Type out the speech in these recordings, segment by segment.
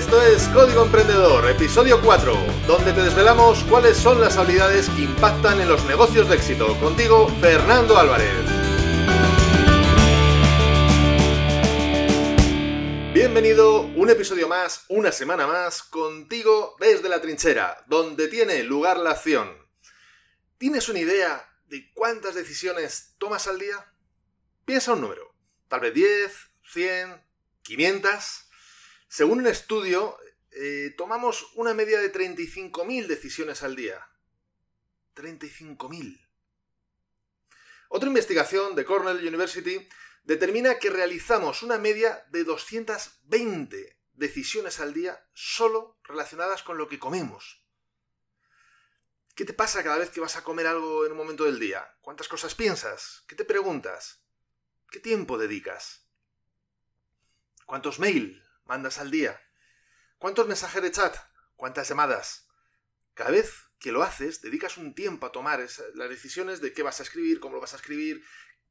Esto es Código Emprendedor, episodio 4, donde te desvelamos cuáles son las habilidades que impactan en los negocios de éxito. Contigo, Fernando Álvarez. Bienvenido un episodio más, una semana más, contigo desde la trinchera, donde tiene lugar la acción. ¿Tienes una idea de cuántas decisiones tomas al día? Piensa un número, tal vez 10, 100, 500. Según un estudio, eh, tomamos una media de 35.000 decisiones al día. 35.000. Otra investigación de Cornell University determina que realizamos una media de 220 decisiones al día solo relacionadas con lo que comemos. ¿Qué te pasa cada vez que vas a comer algo en un momento del día? ¿Cuántas cosas piensas? ¿Qué te preguntas? ¿Qué tiempo dedicas? ¿Cuántos mail mandas al día? ¿Cuántos mensajes de chat? ¿Cuántas llamadas? Cada vez que lo haces, dedicas un tiempo a tomar las decisiones de qué vas a escribir, cómo lo vas a escribir,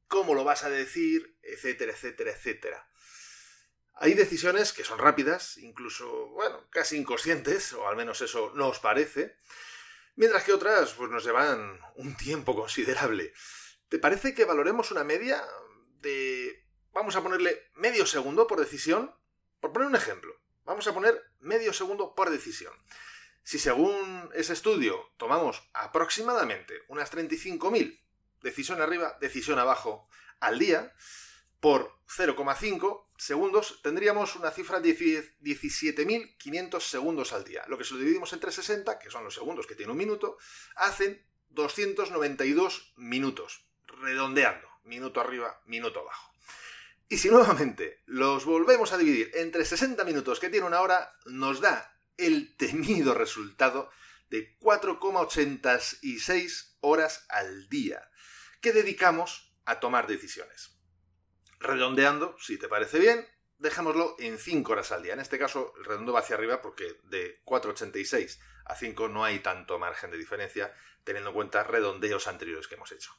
cómo lo vas a decir, etcétera, etcétera, etcétera. Hay decisiones que son rápidas, incluso, bueno, casi inconscientes, o al menos eso nos parece, mientras que otras pues, nos llevan un tiempo considerable. ¿Te parece que valoremos una media de, vamos a ponerle medio segundo por decisión? Por poner un ejemplo, vamos a poner medio segundo por decisión. Si según ese estudio tomamos aproximadamente unas 35.000 decisión arriba, decisión abajo al día, por 0,5 segundos tendríamos una cifra de 17.500 segundos al día. Lo que si lo dividimos entre 60, que son los segundos que tiene un minuto, hacen 292 minutos, redondeando, minuto arriba, minuto abajo. Y si nuevamente los volvemos a dividir entre 60 minutos que tiene una hora, nos da el temido resultado de 4,86 horas al día que dedicamos a tomar decisiones. Redondeando, si te parece bien, dejémoslo en 5 horas al día. En este caso, el redondo va hacia arriba porque de 4,86 a 5 no hay tanto margen de diferencia, teniendo en cuenta redondeos anteriores que hemos hecho.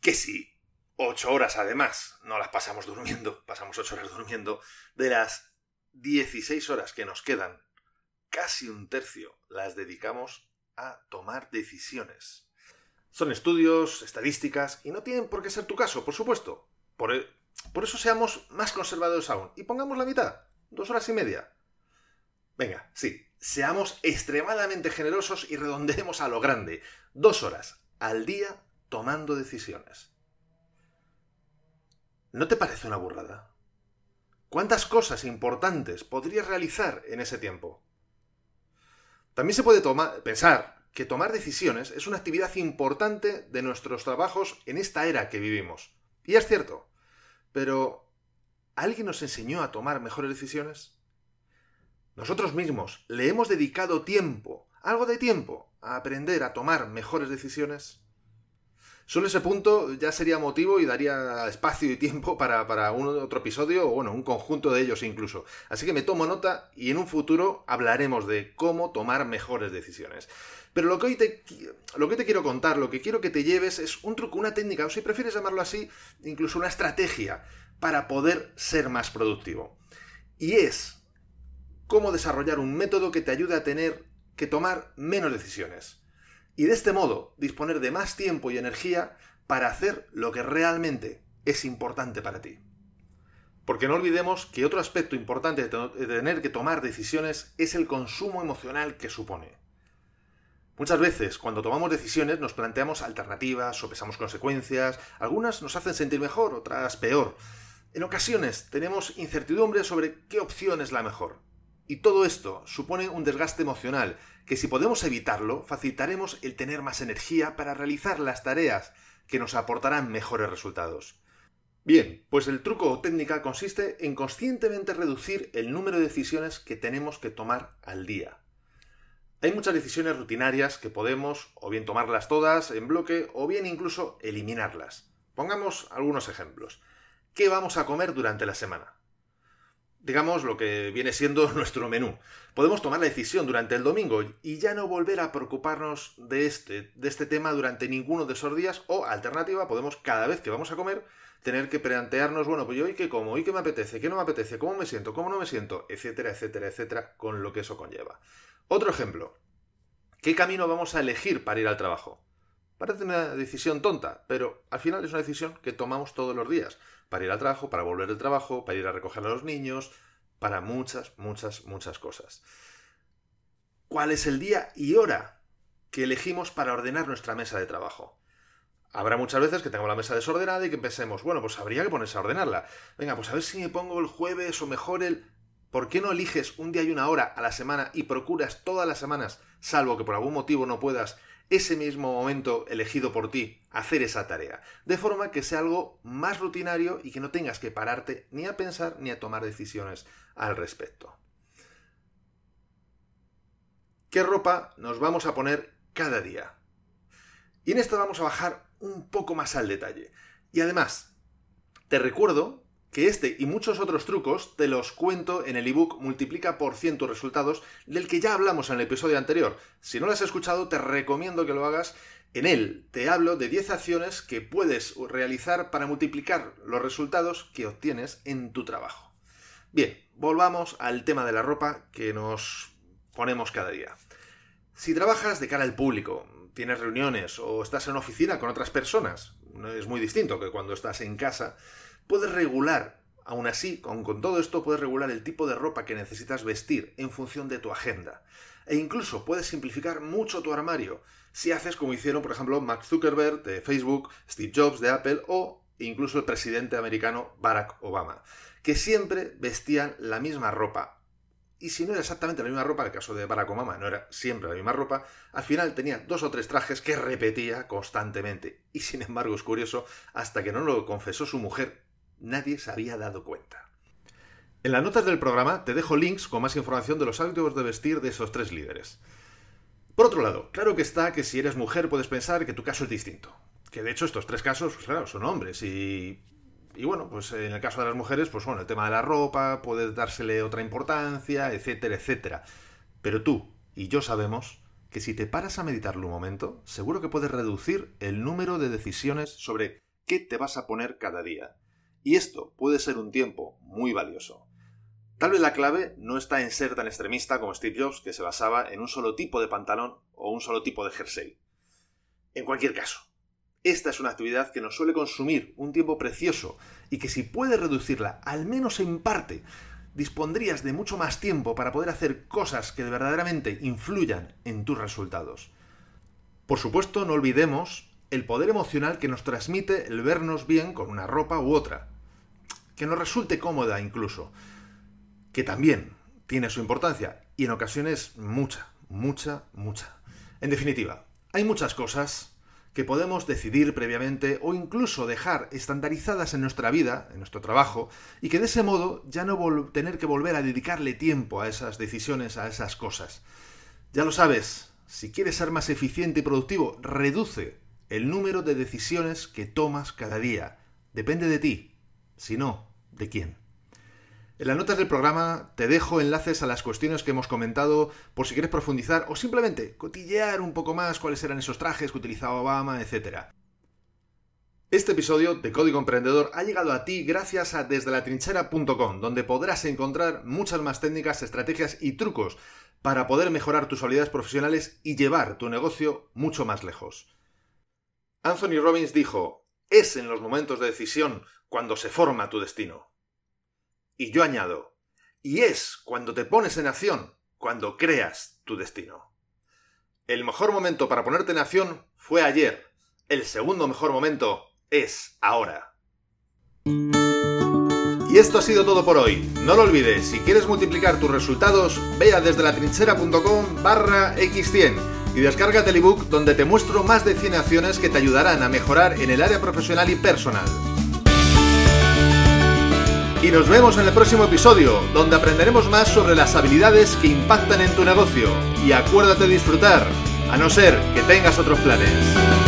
Que sí ocho horas además, no las pasamos durmiendo, pasamos ocho horas durmiendo, de las 16 horas que nos quedan, casi un tercio las dedicamos a tomar decisiones. Son estudios, estadísticas, y no tienen por qué ser tu caso, por supuesto. Por, e, por eso seamos más conservadores aún, y pongamos la mitad, dos horas y media. Venga, sí, seamos extremadamente generosos y redondeemos a lo grande, dos horas al día tomando decisiones. ¿No te parece una burrada? ¿Cuántas cosas importantes podrías realizar en ese tiempo? También se puede pensar que tomar decisiones es una actividad importante de nuestros trabajos en esta era que vivimos. Y es cierto. Pero, ¿alguien nos enseñó a tomar mejores decisiones? Nosotros mismos le hemos dedicado tiempo, algo de tiempo, a aprender a tomar mejores decisiones. Solo ese punto ya sería motivo y daría espacio y tiempo para, para un otro episodio, o bueno, un conjunto de ellos incluso. Así que me tomo nota y en un futuro hablaremos de cómo tomar mejores decisiones. Pero lo que hoy te, lo que te quiero contar, lo que quiero que te lleves es un truco, una técnica, o si prefieres llamarlo así, incluso una estrategia para poder ser más productivo. Y es cómo desarrollar un método que te ayude a tener que tomar menos decisiones y de este modo disponer de más tiempo y energía para hacer lo que realmente es importante para ti. Porque no olvidemos que otro aspecto importante de tener que tomar decisiones es el consumo emocional que supone. Muchas veces, cuando tomamos decisiones, nos planteamos alternativas, sopesamos consecuencias, algunas nos hacen sentir mejor, otras peor. En ocasiones tenemos incertidumbre sobre qué opción es la mejor. Y todo esto supone un desgaste emocional que si podemos evitarlo, facilitaremos el tener más energía para realizar las tareas que nos aportarán mejores resultados. Bien, pues el truco o técnica consiste en conscientemente reducir el número de decisiones que tenemos que tomar al día. Hay muchas decisiones rutinarias que podemos o bien tomarlas todas en bloque o bien incluso eliminarlas. Pongamos algunos ejemplos. ¿Qué vamos a comer durante la semana? Digamos, lo que viene siendo nuestro menú. Podemos tomar la decisión durante el domingo y ya no volver a preocuparnos de este, de este tema durante ninguno de esos días o, alternativa, podemos cada vez que vamos a comer tener que plantearnos, bueno, pues yo hoy qué como, hoy qué me apetece, qué no me apetece, cómo me siento, cómo no me siento, etcétera, etcétera, etcétera, con lo que eso conlleva. Otro ejemplo, ¿qué camino vamos a elegir para ir al trabajo? Parece una decisión tonta, pero al final es una decisión que tomamos todos los días, para ir al trabajo, para volver del trabajo, para ir a recoger a los niños, para muchas, muchas, muchas cosas. ¿Cuál es el día y hora que elegimos para ordenar nuestra mesa de trabajo? Habrá muchas veces que tengamos la mesa desordenada y que pensemos, bueno, pues habría que ponerse a ordenarla. Venga, pues a ver si me pongo el jueves o mejor el... ¿Por qué no eliges un día y una hora a la semana y procuras todas las semanas, salvo que por algún motivo no puedas, ese mismo momento elegido por ti, hacer esa tarea? De forma que sea algo más rutinario y que no tengas que pararte ni a pensar ni a tomar decisiones al respecto. ¿Qué ropa nos vamos a poner cada día? Y en esto vamos a bajar un poco más al detalle. Y además, te recuerdo que este y muchos otros trucos te los cuento en el ebook Multiplica por ciento resultados, del que ya hablamos en el episodio anterior. Si no lo has escuchado, te recomiendo que lo hagas. En él te hablo de 10 acciones que puedes realizar para multiplicar los resultados que obtienes en tu trabajo. Bien, volvamos al tema de la ropa que nos ponemos cada día. Si trabajas de cara al público, tienes reuniones o estás en una oficina con otras personas, es muy distinto que cuando estás en casa, puedes regular, aún así, con, todo esto, puedes regular el tipo de ropa que necesitas vestir en función de tu agenda. E incluso puedes simplificar mucho tu armario si haces como hicieron, por ejemplo, Mark Zuckerberg de Facebook, Steve Jobs de Apple o incluso el presidente americano Barack Obama que siempre vestían la misma ropa. Y si no era exactamente la misma ropa, el caso de Barack Obama no era siempre la misma ropa, al final tenía dos o tres trajes que repetía constantemente. Y sin embargo es curioso, hasta que no lo confesó su mujer, nadie se había dado cuenta. En las notas del programa te dejo links con más información de los hábitos de vestir de esos tres líderes. Por otro lado, claro que está que si eres mujer puedes pensar que tu caso es distinto. Que de hecho estos tres casos, pues claro, son hombres y y bueno, pues en el caso de las mujeres, pues bueno, el tema de la ropa, puede dársele otra importancia, etcétera, etcétera. Pero tú y yo sabemos que si te paras a meditarlo un momento, seguro que puedes reducir el número de decisiones sobre qué te vas a poner cada día. Y esto puede ser un tiempo muy valioso. Tal vez la clave no está en ser tan extremista como Steve Jobs, que se basaba en un solo tipo de pantalón o un solo tipo de jersey. En cualquier caso, esta es una actividad que nos suele consumir un tiempo precioso y que si puedes reducirla, al menos en parte, dispondrías de mucho más tiempo para poder hacer cosas que verdaderamente influyan en tus resultados. Por supuesto, no olvidemos el poder emocional que nos transmite el vernos bien con una ropa u otra, que nos resulte cómoda incluso, que también tiene su importancia y en ocasiones mucha, mucha, mucha. En definitiva, hay muchas cosas que podemos decidir previamente o incluso dejar estandarizadas en nuestra vida, en nuestro trabajo, y que de ese modo ya no tener que volver a dedicarle tiempo a esas decisiones, a esas cosas. Ya lo sabes, si quieres ser más eficiente y productivo, reduce el número de decisiones que tomas cada día. Depende de ti, si no, ¿de quién? En las notas del programa te dejo enlaces a las cuestiones que hemos comentado por si quieres profundizar o simplemente cotillear un poco más cuáles eran esos trajes que utilizaba Obama, etc. Este episodio de Código Emprendedor ha llegado a ti gracias a desdelatrinchera.com, donde podrás encontrar muchas más técnicas, estrategias y trucos para poder mejorar tus habilidades profesionales y llevar tu negocio mucho más lejos. Anthony Robbins dijo, es en los momentos de decisión cuando se forma tu destino. Y yo añado, y es cuando te pones en acción, cuando creas tu destino. El mejor momento para ponerte en acción fue ayer. El segundo mejor momento es ahora. Y esto ha sido todo por hoy. No lo olvides, si quieres multiplicar tus resultados, vea desde la trinchera.com barra x100 y descárgate el ebook donde te muestro más de 100 acciones que te ayudarán a mejorar en el área profesional y personal. Y nos vemos en el próximo episodio, donde aprenderemos más sobre las habilidades que impactan en tu negocio. Y acuérdate de disfrutar, a no ser que tengas otros planes.